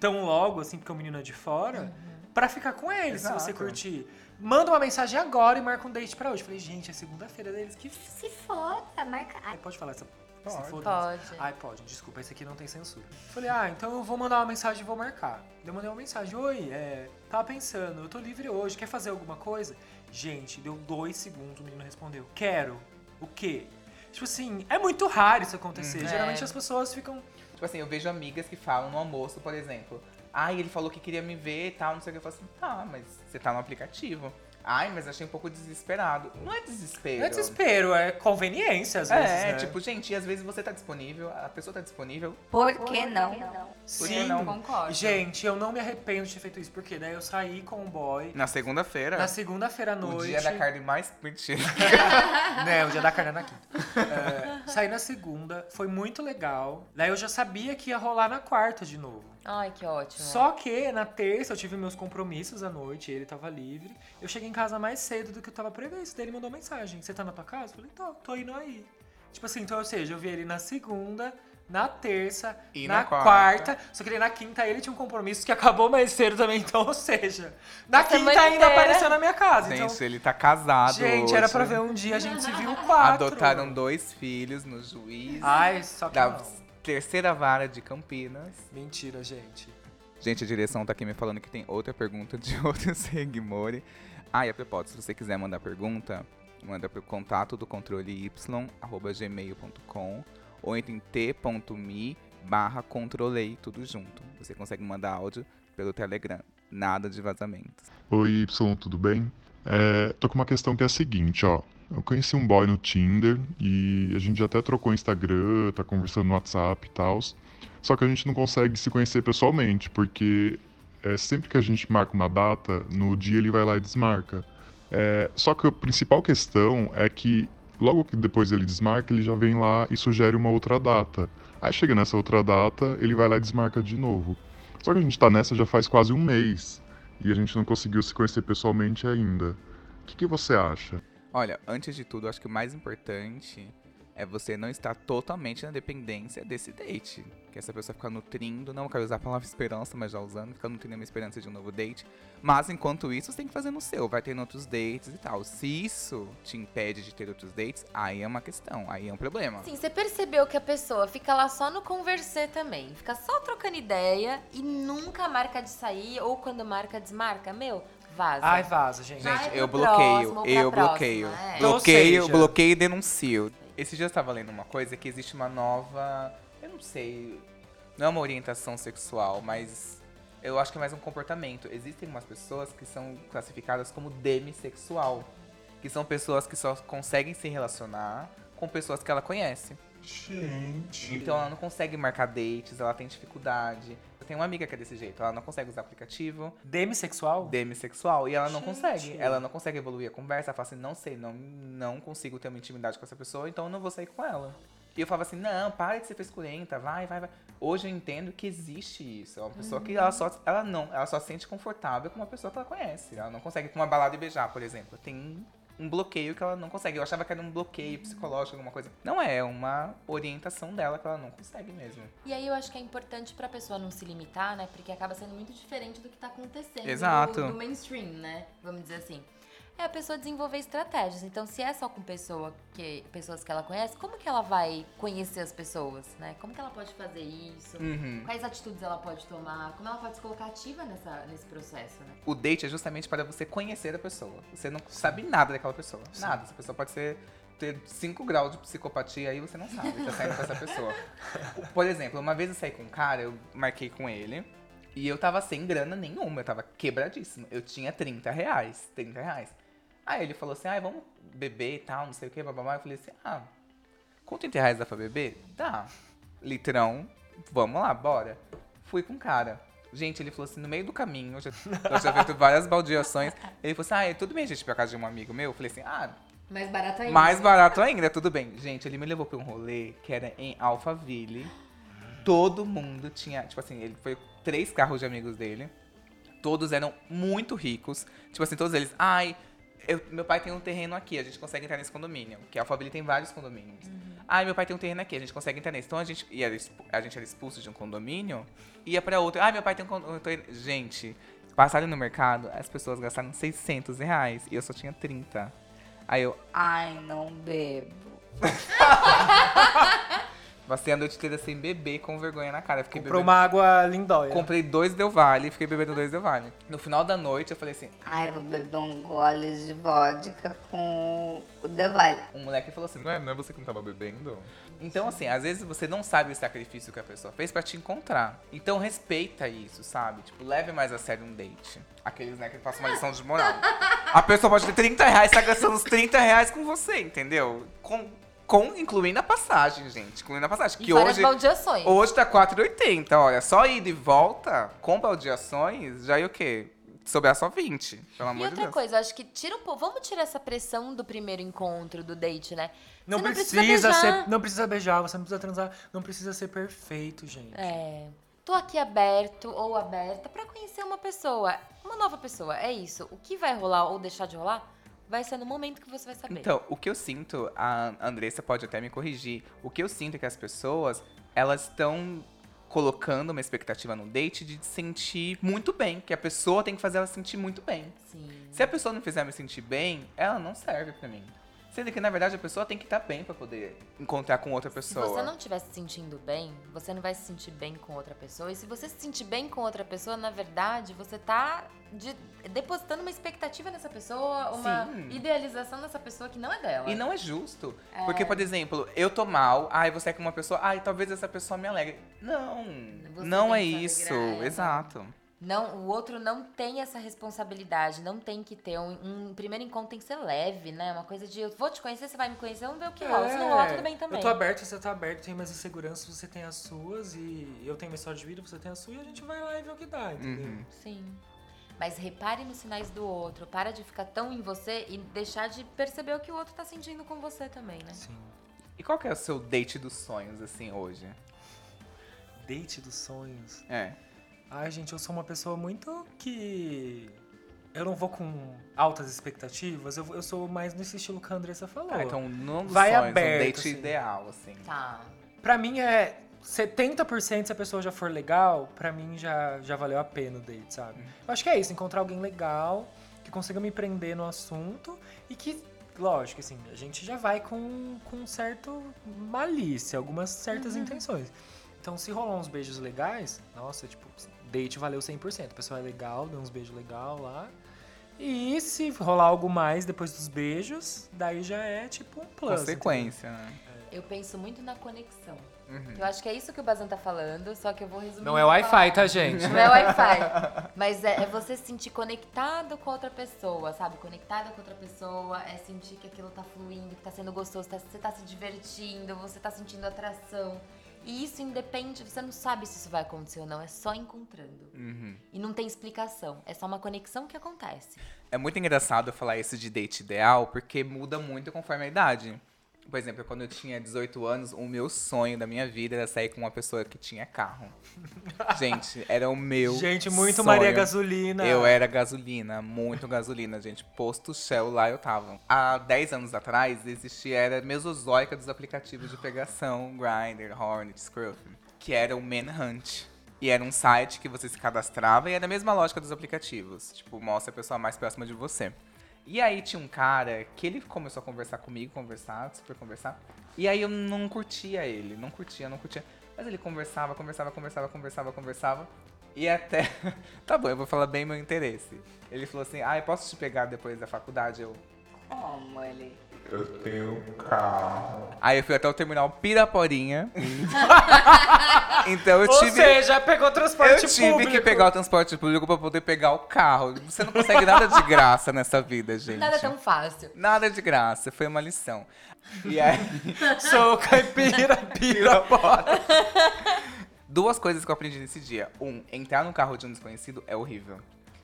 [SPEAKER 3] tão logo, assim, porque o menino é de fora, pra ficar com ele, se você
[SPEAKER 1] Exato.
[SPEAKER 3] curtir. Manda uma mensagem agora e marca um date pra hoje. Falei, gente, é segunda-feira deles, que...
[SPEAKER 7] Se foda, marca.
[SPEAKER 3] Ai, pode falar essa...
[SPEAKER 1] Pode.
[SPEAKER 3] se for-
[SPEAKER 4] Pode.
[SPEAKER 3] Ai, pode, desculpa, esse aqui não tem censura. Falei, ah, então eu vou mandar uma mensagem e vou marcar. Eu mandei uma mensagem, oi, é, tava pensando, eu tô livre hoje, quer fazer alguma coisa? Gente, deu dois segundos, o menino respondeu, quero. O quê? Tipo assim, é muito raro isso acontecer.
[SPEAKER 1] Uhum.
[SPEAKER 3] Geralmente
[SPEAKER 4] É.
[SPEAKER 3] as pessoas ficam.
[SPEAKER 1] Tipo assim, eu vejo amigas que falam no almoço, por exemplo. Ai, ele falou que queria me ver e tal, não sei o que. Eu falo assim, tá, mas você tá no aplicativo. Ai, mas achei um pouco desesperado. Não é desespero.
[SPEAKER 3] Não é desespero, é conveniência às vezes.
[SPEAKER 1] É,
[SPEAKER 3] né?
[SPEAKER 1] tipo, gente, e às vezes você tá disponível, a pessoa tá disponível.
[SPEAKER 7] Por que não?
[SPEAKER 1] por que
[SPEAKER 3] Sim.
[SPEAKER 1] não?
[SPEAKER 4] Concordo.
[SPEAKER 3] Gente, eu não me arrependo de ter feito isso, porque daí eu saí com o boy
[SPEAKER 1] Na segunda-feira,
[SPEAKER 3] na segunda-feira à
[SPEAKER 1] o
[SPEAKER 3] noite.
[SPEAKER 1] dia da carne mais mentira. <laughs>
[SPEAKER 3] né, o dia da carne é na quinta. <laughs> É, saí na segunda, foi muito legal. Daí eu já sabia que ia rolar na quarta de novo.
[SPEAKER 4] Ai, que ótimo.
[SPEAKER 3] Só que na terça eu tive meus compromissos à noite, ele tava livre. Eu cheguei em casa mais cedo do que eu tava previsto. Daí ele mandou mensagem: Você tá na tua casa? Eu falei: Tô, tô indo aí. Tipo assim, então, ou seja, eu vi ele na segunda, na terça,
[SPEAKER 1] E
[SPEAKER 3] na,
[SPEAKER 1] na
[SPEAKER 3] quarta.
[SPEAKER 1] quarta.
[SPEAKER 3] Só que daí na quinta ele tinha um compromisso que acabou mais cedo também, então, ou seja, na quinta ainda
[SPEAKER 4] inteira.
[SPEAKER 3] apareceu na minha casa.
[SPEAKER 1] Gente,
[SPEAKER 3] então,
[SPEAKER 1] ele tá casado
[SPEAKER 3] gente, era
[SPEAKER 1] hoje.
[SPEAKER 3] pra ver um dia, a gente se viu quatro.
[SPEAKER 1] Adotaram dois filhos no juiz
[SPEAKER 3] Ai, só que
[SPEAKER 1] da
[SPEAKER 3] não.
[SPEAKER 1] Terceira vara de Campinas.
[SPEAKER 3] Mentira, gente.
[SPEAKER 1] Gente, a direção tá aqui me falando que tem outra pergunta de <laughs> outro Seguimore. Ah, e a propósito, se você quiser mandar pergunta, manda pro contato do controle y, arroba gmail.com ou entre em t.me barra controlei, tudo junto. Você consegue mandar áudio pelo Telegram. Nada de vazamentos.
[SPEAKER 8] Oi, Y, tudo bem? É, tô com uma questão que é a seguinte, ó. Eu conheci um boy no Tinder e a gente até trocou Instagram, tá conversando no WhatsApp e tal. Só que a gente não consegue se conhecer pessoalmente, porque é, sempre que a gente marca uma data, no dia ele vai lá e desmarca. É, só que a principal questão é que logo que depois ele desmarca, ele já vem lá e sugere uma outra data. Aí chega nessa outra data, ele vai lá e desmarca de novo. Só que a gente tá nessa já faz quase um mês e a gente não conseguiu se conhecer pessoalmente ainda. O que, que você acha?
[SPEAKER 1] Olha, antes de tudo, acho que o mais importante é você não estar totalmente na dependência desse date. Que essa pessoa fica nutrindo, não quero usar a palavra esperança, mas já usando, fica nutrindo uma esperança de um novo date. Mas enquanto isso, você tem que fazer no seu, vai tendo outros dates e tal. Se isso te impede de ter outros dates, aí é uma questão, aí é um problema.
[SPEAKER 4] Sim, você percebeu que a pessoa fica lá só no conversar também. Fica só trocando ideia e nunca marca de sair, ou quando marca, desmarca. Meu, vaza.
[SPEAKER 3] Ai, vaza, gente.
[SPEAKER 4] Vai
[SPEAKER 1] Gente,
[SPEAKER 4] pro
[SPEAKER 1] eu bloqueio,
[SPEAKER 4] próximo, pra
[SPEAKER 1] eu
[SPEAKER 4] próxima,
[SPEAKER 1] bloqueio.
[SPEAKER 4] é.
[SPEAKER 1] Bloqueio,
[SPEAKER 3] Ou seja-
[SPEAKER 1] bloqueio e denuncio. Esse dia eu estava lendo uma coisa que existe uma nova. Eu não sei. Não é uma orientação sexual, mas eu acho que é mais um comportamento. Existem umas pessoas que são classificadas como demissexual. Que são pessoas que só conseguem se relacionar com pessoas que ela conhece.
[SPEAKER 2] Gente.
[SPEAKER 1] Então ela não consegue marcar dates, ela tem dificuldade. Eu tenho uma amiga que é desse jeito, ela não consegue usar aplicativo
[SPEAKER 3] Demissexual?
[SPEAKER 1] demissexual e ela não
[SPEAKER 3] Gente.
[SPEAKER 1] consegue. Ela não consegue evoluir a conversa. Ela fala assim, não sei, não, não consigo ter uma intimidade com essa pessoa, então eu não vou sair com ela. E eu falava assim, não, para de ser frescurenta, vai, vai, vai. Hoje eu entendo que existe isso. É uma pessoa que ela só, ela não, ela só se sente confortável com uma pessoa que ela conhece. Ela não consegue ir pra uma balada e beijar, por exemplo. Tem um bloqueio que ela não consegue. Eu achava que era um bloqueio psicológico, alguma coisa. Não é, é uma orientação dela que ela não consegue mesmo.
[SPEAKER 4] E aí eu acho que é importante pra pessoa não se limitar, né? Porque acaba sendo muito diferente do que tá acontecendo
[SPEAKER 1] Exato.
[SPEAKER 4] No, no mainstream, né? Vamos dizer assim. É a pessoa desenvolver estratégias. Então, se é só com pessoa que, pessoas que ela conhece, como que ela vai conhecer as pessoas, né? Como que ela pode fazer isso?
[SPEAKER 1] Uhum.
[SPEAKER 4] Quais atitudes ela pode tomar? Como ela pode se colocar ativa nessa, nesse processo, né?
[SPEAKER 1] O date é justamente para você conhecer a pessoa. Você não sabe nada daquela pessoa. Nada. Essa pessoa pode ser ter 5 graus de psicopatia aí você não sabe, tá saindo com essa pessoa. <laughs> Por exemplo, uma vez eu saí com um cara, eu marquei com ele. E eu tava sem grana nenhuma, eu tava quebradíssimo. Eu tinha 30 reais, 30 reais. Aí ele falou assim, ah, vamos beber e tal, não sei o que, bababá. Eu falei assim, ah, com 30 reais dá pra beber? Dá. Litrão, vamos lá, bora. Fui com o cara. Gente, ele falou assim, no meio do caminho, eu já, eu já feito várias baldeações. Ele falou assim, ah, tudo bem, gente, pra casa de um amigo meu? Eu falei assim, ah,
[SPEAKER 4] Mais barato ainda.
[SPEAKER 1] mais barato ainda, tudo bem. Gente, ele me levou pra um rolê que era em Alphaville. Todo mundo tinha, tipo assim, ele foi três carros de amigos dele. Todos eram muito ricos. Tipo assim, todos eles, ai, eu- meu pai tem um terreno aqui, a gente consegue entrar nesse condomínio. Que Alphaville tem vários condomínios. Ai, meu pai tem um terreno aqui, a gente consegue entrar nesse. Então a gente, e era expu- a gente era expulso de um condomínio, ia pra outro. Ai, meu pai tem um condomínio. Gente, passaram no mercado, as pessoas gastaram 600 reais e eu só tinha 30. Aí eu,
[SPEAKER 7] Ai, não bebo. <laughs>
[SPEAKER 1] Passei a noite inteira sem beber, com vergonha na cara. Fiquei
[SPEAKER 3] Comprou
[SPEAKER 1] bebendo.
[SPEAKER 3] uma água lindóia.
[SPEAKER 1] Comprei dois Del Valle, fiquei bebendo dois Del Valle. No final da noite, eu falei assim,
[SPEAKER 7] Ai, vou beber um gole de vodka com o Devale.
[SPEAKER 1] um moleque falou assim,
[SPEAKER 2] Não é, não é você que não tava bebendo?
[SPEAKER 1] Então, assim, às vezes você não sabe o sacrifício que a pessoa fez pra te encontrar. Então, respeita isso, sabe? Tipo, leve mais a sério um date. Aqueles, né, que passam uma lição de moral. A pessoa pode ter 30 reais, tá gastando os 30 reais com você, entendeu? Com, com incluindo a passagem, gente. Incluindo a passagem.
[SPEAKER 4] E
[SPEAKER 1] Que
[SPEAKER 4] várias
[SPEAKER 1] hoje,
[SPEAKER 4] baldeações.
[SPEAKER 1] hoje tá 4,80. Olha, só ida e volta, com baldeações, já é o quê? Sobrar só 20, pelo
[SPEAKER 4] E
[SPEAKER 1] amor de
[SPEAKER 4] outra
[SPEAKER 1] Deus.
[SPEAKER 4] coisa, acho que tira um pouco. Vamos tirar essa pressão do primeiro encontro, do date, né?
[SPEAKER 3] Não
[SPEAKER 4] Você
[SPEAKER 3] precisa,
[SPEAKER 4] beijar.
[SPEAKER 3] ser, não precisa beijar, você não precisa transar, não precisa ser perfeito, gente.
[SPEAKER 4] É. Tô aqui aberto ou aberta pra conhecer uma pessoa, uma nova pessoa. É isso. O que vai rolar ou deixar de rolar vai ser no momento que você vai saber.
[SPEAKER 1] Então, o que eu sinto, a Andressa pode até me corrigir, o que eu sinto é que as pessoas, elas estão colocando uma expectativa no date de sentir muito bem, que a pessoa tem que fazer ela sentir muito bem.
[SPEAKER 4] Sim.
[SPEAKER 1] Se a pessoa não fizer me sentir bem, ela não serve pra mim. Sendo que, na verdade, a pessoa tem que estar bem pra poder encontrar com outra
[SPEAKER 4] Se
[SPEAKER 1] pessoa.
[SPEAKER 4] você não estiver se sentindo bem, você não vai se sentir bem com outra pessoa. E se você se sentir bem com outra pessoa, na verdade, você tá de- depositando uma expectativa nessa pessoa, uma
[SPEAKER 1] Sim.
[SPEAKER 4] idealização dessa pessoa que não é dela.
[SPEAKER 1] E não é justo. Porque, por exemplo, eu tô mal, ai, você é com uma pessoa, ai, talvez essa pessoa me alegre. Não,
[SPEAKER 4] Você
[SPEAKER 1] não é isso.
[SPEAKER 4] alegrar ela.
[SPEAKER 1] Exato.
[SPEAKER 4] Não, o outro não tem essa responsabilidade, não tem que ter. Um, um primeiro encontro tem que ser leve, né? Uma coisa de eu vou te conhecer, você vai me conhecer, vamos ver o que rola. Se não rolar, tudo bem também.
[SPEAKER 3] É, Eu tô aberto, você tá aberto, tem mais inseguranças, você tem as suas, e eu tenho minha história de vida, você tem a sua, e a gente vai lá e vê o que dá, entendeu?
[SPEAKER 1] Uhum.
[SPEAKER 4] Sim. Mas repare nos sinais do outro. Para de ficar tão em você e deixar de perceber o que o outro tá sentindo com você também, né?
[SPEAKER 3] Sim.
[SPEAKER 1] E qual que é o seu date dos sonhos, assim, hoje?
[SPEAKER 3] Date dos sonhos.
[SPEAKER 1] É.
[SPEAKER 3] Ai, gente, eu sou uma pessoa muito que. Eu não vou com altas expectativas, eu, eu sou mais nesse estilo que a Andressa falou.
[SPEAKER 1] Ah, então não dos
[SPEAKER 3] Vai
[SPEAKER 1] sonhos,
[SPEAKER 3] aberto,
[SPEAKER 1] um date
[SPEAKER 3] assim.
[SPEAKER 1] ideal, assim.
[SPEAKER 4] Tá.
[SPEAKER 3] Pra mim é 70% se a pessoa já for legal, pra mim já, já valeu a pena o date, sabe? Eu acho que é isso, encontrar alguém legal, que consiga me prender no assunto e que, lógico, assim, a gente já vai com, com certo malícia, algumas certas intenções. Então, se rolar uns beijos legais, nossa, tipo, date valeu 100%. A pessoa é legal, deu uns beijos legal lá. E se rolar algo mais depois dos beijos, daí já é tipo um plus.
[SPEAKER 1] Consequência, né?
[SPEAKER 4] Eu penso muito na conexão.
[SPEAKER 1] Uhum.
[SPEAKER 4] Eu acho que é isso que o Bazan tá falando, só que eu vou resumir.
[SPEAKER 3] Não é Wi-Fi, tá, gente?
[SPEAKER 4] Não é Wi-Fi. <laughs> Mas é, é você se sentir conectado com outra pessoa, sabe? Conectada com outra pessoa, é sentir que aquilo tá fluindo, que tá sendo gostoso, tá- você tá se divertindo, você tá sentindo atração. E isso independe, você não sabe se isso vai acontecer ou não, é só encontrando.
[SPEAKER 1] Uhum.
[SPEAKER 4] E não tem explicação, é só uma conexão que acontece.
[SPEAKER 1] É muito engraçado falar isso de date ideal, porque muda muito conforme a idade. Por exemplo, quando eu tinha 18 anos, o meu sonho da minha vida era sair com uma pessoa que tinha carro. <laughs> gente, era o meu
[SPEAKER 3] Gente, muito
[SPEAKER 1] sonho.
[SPEAKER 3] Maria Gasolina.
[SPEAKER 1] Eu era gasolina, muito gasolina, gente. Posto Shell lá eu tava. Há 10 anos atrás, existia, era mesozoica dos aplicativos de pegação, Grindr, Hornet, Scruff, que era o Manhunt. E era um site que você se cadastrava e era a mesma lógica dos aplicativos. Tipo, mostra a pessoa mais próxima de você. E aí tinha um cara que ele começou a conversar comigo, conversar, super conversar. E aí eu não curtia ele, não curtia, não curtia. Mas ele conversava, conversava, conversava, conversava, conversava. E até. <laughs> tá bom, eu vou falar bem meu interesse. Ele falou assim: ah, eu posso te pegar depois da faculdade? Eu.
[SPEAKER 7] Como ele?
[SPEAKER 2] Eu tenho um carro.
[SPEAKER 1] Aí eu fui até o terminal Piraporinha. <laughs> <laughs> então eu
[SPEAKER 3] Ou
[SPEAKER 1] tive.
[SPEAKER 3] seja, pegou transporte
[SPEAKER 1] eu tive
[SPEAKER 3] público.
[SPEAKER 1] que pegar o transporte público pra poder pegar o carro. Você não consegue nada de graça nessa vida, gente.
[SPEAKER 4] Nada tão fácil.
[SPEAKER 1] Nada de graça, foi uma lição. E aí. <laughs>
[SPEAKER 3] Sou caipira, pira, bora.
[SPEAKER 1] Duas coisas que eu aprendi nesse dia. Um, entrar no carro de um desconhecido é horrível.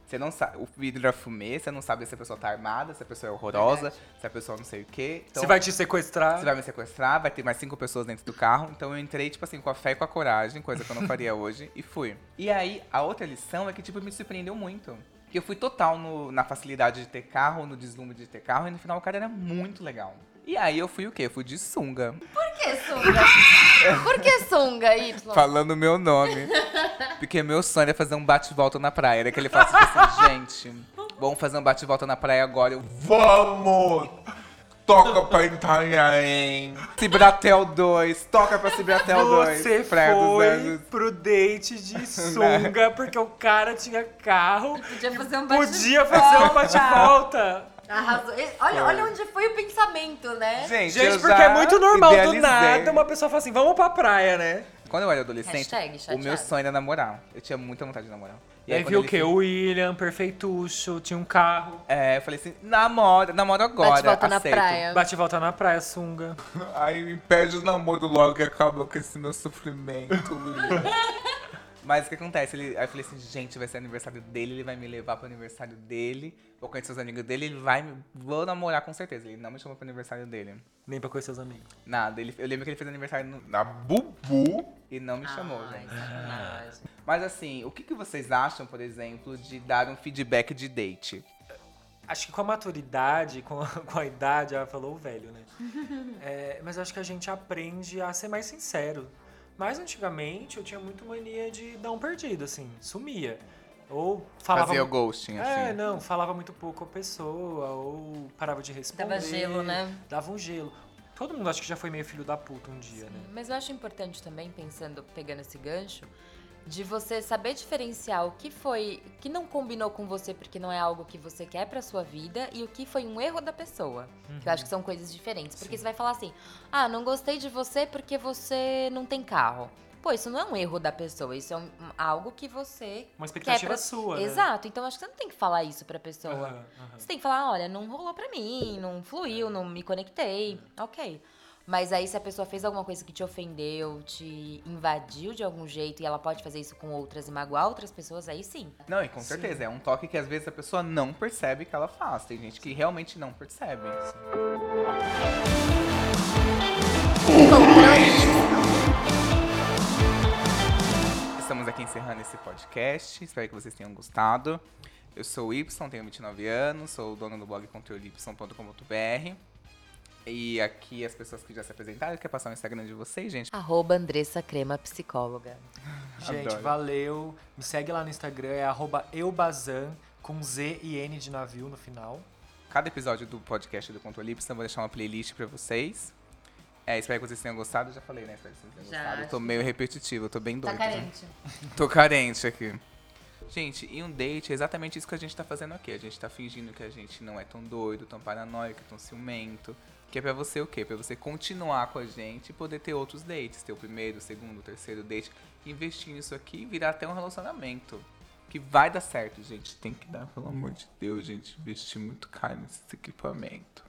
[SPEAKER 1] Você não sabe. O vidro é fumê, você não sabe se a pessoa tá armada, se a pessoa é horrorosa, se a pessoa não sei o quê. Então,
[SPEAKER 3] Você vai te sequestrar.
[SPEAKER 1] você vai me sequestrar, vai ter mais cinco pessoas dentro do carro. Então eu entrei, tipo assim, com a fé e com a coragem, coisa que eu não faria <laughs> hoje, e fui. E aí, a outra lição é que, tipo, me surpreendeu muito. Eu fui total no- na facilidade de ter carro, no deslumbre de ter carro, e no final o cara era muito legal. E aí eu fui o quê? Eu fui de sunga.
[SPEAKER 4] Por que sunga? <laughs> Por que sunga, Y?
[SPEAKER 1] Falando o meu nome. Porque meu sonho era fazer um bate-volta na praia. Era que ele fala tipo assim, gente, vamos fazer um bate-volta na praia agora. Eu
[SPEAKER 2] Vamos! Toca pra Itanhaém.
[SPEAKER 1] Cibratel 2, toca pra Cibratel 2.
[SPEAKER 3] Você
[SPEAKER 1] praia dos
[SPEAKER 3] foi pro date de sunga porque o cara tinha carro,
[SPEAKER 4] Podia fazer um bate
[SPEAKER 3] podia fazer um bate-volta.
[SPEAKER 4] Arrasou. Olha, olha onde foi o pensamento, né?
[SPEAKER 1] Gente,
[SPEAKER 3] Gente, porque é muito normal, do nada, uma pessoa fala assim, vamos pra praia, né?
[SPEAKER 1] Quando eu era adolescente,
[SPEAKER 4] Hashtag
[SPEAKER 1] o meu sonho era namorar. Eu tinha muita vontade de namorar.
[SPEAKER 3] E aí
[SPEAKER 1] quando
[SPEAKER 3] viu o
[SPEAKER 1] ele
[SPEAKER 3] quê? O William, perfeitucho, tinha um carro.
[SPEAKER 1] É, eu falei assim, namora, namoro agora.
[SPEAKER 4] Bate-volta na
[SPEAKER 1] aceito.
[SPEAKER 4] praia.
[SPEAKER 3] Bate e volta na praia, sunga.
[SPEAKER 2] Aí me pede o namoro logo e acaba com esse meu sofrimento, William. <laughs>
[SPEAKER 1] Mas o que acontece? Ele, aí eu falei assim, gente, vai ser aniversário dele, ele vai me levar pro aniversário dele, vou conhecer os amigos dele, ele vai me. Vou namorar com certeza. Ele não me chamou pro aniversário dele.
[SPEAKER 3] Nem pra conhecer os amigos.
[SPEAKER 1] Nada. Ele, eu lembro que ele fez aniversário no-
[SPEAKER 2] Na Bubu.
[SPEAKER 1] e não me chamou,
[SPEAKER 4] Ai,
[SPEAKER 1] gente.
[SPEAKER 4] sacanagem.
[SPEAKER 1] Mas assim, o que, que vocês acham, por exemplo, de dar um feedback de date?
[SPEAKER 3] Acho que com a maturidade, com a, <laughs> com a idade, ela falou o velho, né? <laughs> É, mas acho que a gente aprende a ser mais sincero. Mas antigamente eu tinha muito mania de dar um perdido, assim, sumia. Ou falava.
[SPEAKER 1] Fazer o ghosting, assim.
[SPEAKER 3] É, não, falava muito pouco com a pessoa, ou parava de responder.
[SPEAKER 4] Dava gelo, né?
[SPEAKER 3] Dava um gelo. Todo mundo acho que já foi meio filho da puta um dia, né?
[SPEAKER 4] Mas eu acho importante também, pensando, pegando esse gancho, de você saber diferenciar o que foi, o que não combinou com você porque não é algo que você quer pra sua vida e o que foi um erro da pessoa. Que eu acho que são coisas diferentes. Porque você vai falar assim: "Ah, não gostei de você porque você não tem carro". Pô, isso não é um erro da pessoa, isso é um- algo que você
[SPEAKER 3] Uma
[SPEAKER 4] quer
[SPEAKER 3] expectativa
[SPEAKER 4] pra...
[SPEAKER 3] sua, né?
[SPEAKER 4] Exato, então acho que você não tem que falar isso pra pessoa.
[SPEAKER 3] Aham, aham.
[SPEAKER 4] Você tem que falar, olha, não rolou pra mim, não fluiu, não me conectei. Ok. Mas aí se a pessoa fez alguma coisa que te ofendeu, te invadiu de algum jeito e ela pode fazer isso com outras e magoar outras pessoas, aí sim.
[SPEAKER 1] Não, e com certeza, é um toque que às vezes a pessoa não percebe que ela faz. Tem gente que realmente não percebe. Estamos aqui encerrando esse podcast. Espero que vocês tenham gostado. Eu sou o Y, tenho 29 anos, sou o dono do blog conteúdoy.com.br. E aqui as pessoas que já se apresentaram, quer passar o Instagram de vocês, gente?
[SPEAKER 4] Arroba Andressa Crema Psicóloga.
[SPEAKER 3] Gente,
[SPEAKER 1] Adoro.
[SPEAKER 3] valeu. Me segue lá no Instagram, é arroba eubazan, com Z e N de navio no final.
[SPEAKER 1] Cada episódio do podcast do Controle Y, eu vou deixar uma playlist pra vocês. É, espero que vocês tenham gostado. Eu já falei, né? Espero que vocês tenham
[SPEAKER 4] Já,
[SPEAKER 1] gostado. Eu tô meio repetitivo, eu tô bem
[SPEAKER 4] Tá
[SPEAKER 1] doido. né?
[SPEAKER 4] carente.
[SPEAKER 1] Tô carente aqui. Gente, e um date é exatamente isso que a gente tá fazendo aqui. A gente tá fingindo que a gente não é tão doido, tão paranoico, tão ciumento. Que é pra você o quê? Pra você continuar com a gente e poder ter outros dates. Ter o primeiro, o segundo, o terceiro date. Investir nisso aqui e virar até um relacionamento. Que vai dar certo, gente. Tem que dar, pelo amor de Deus, gente. Investir muito caro nesse equipamento.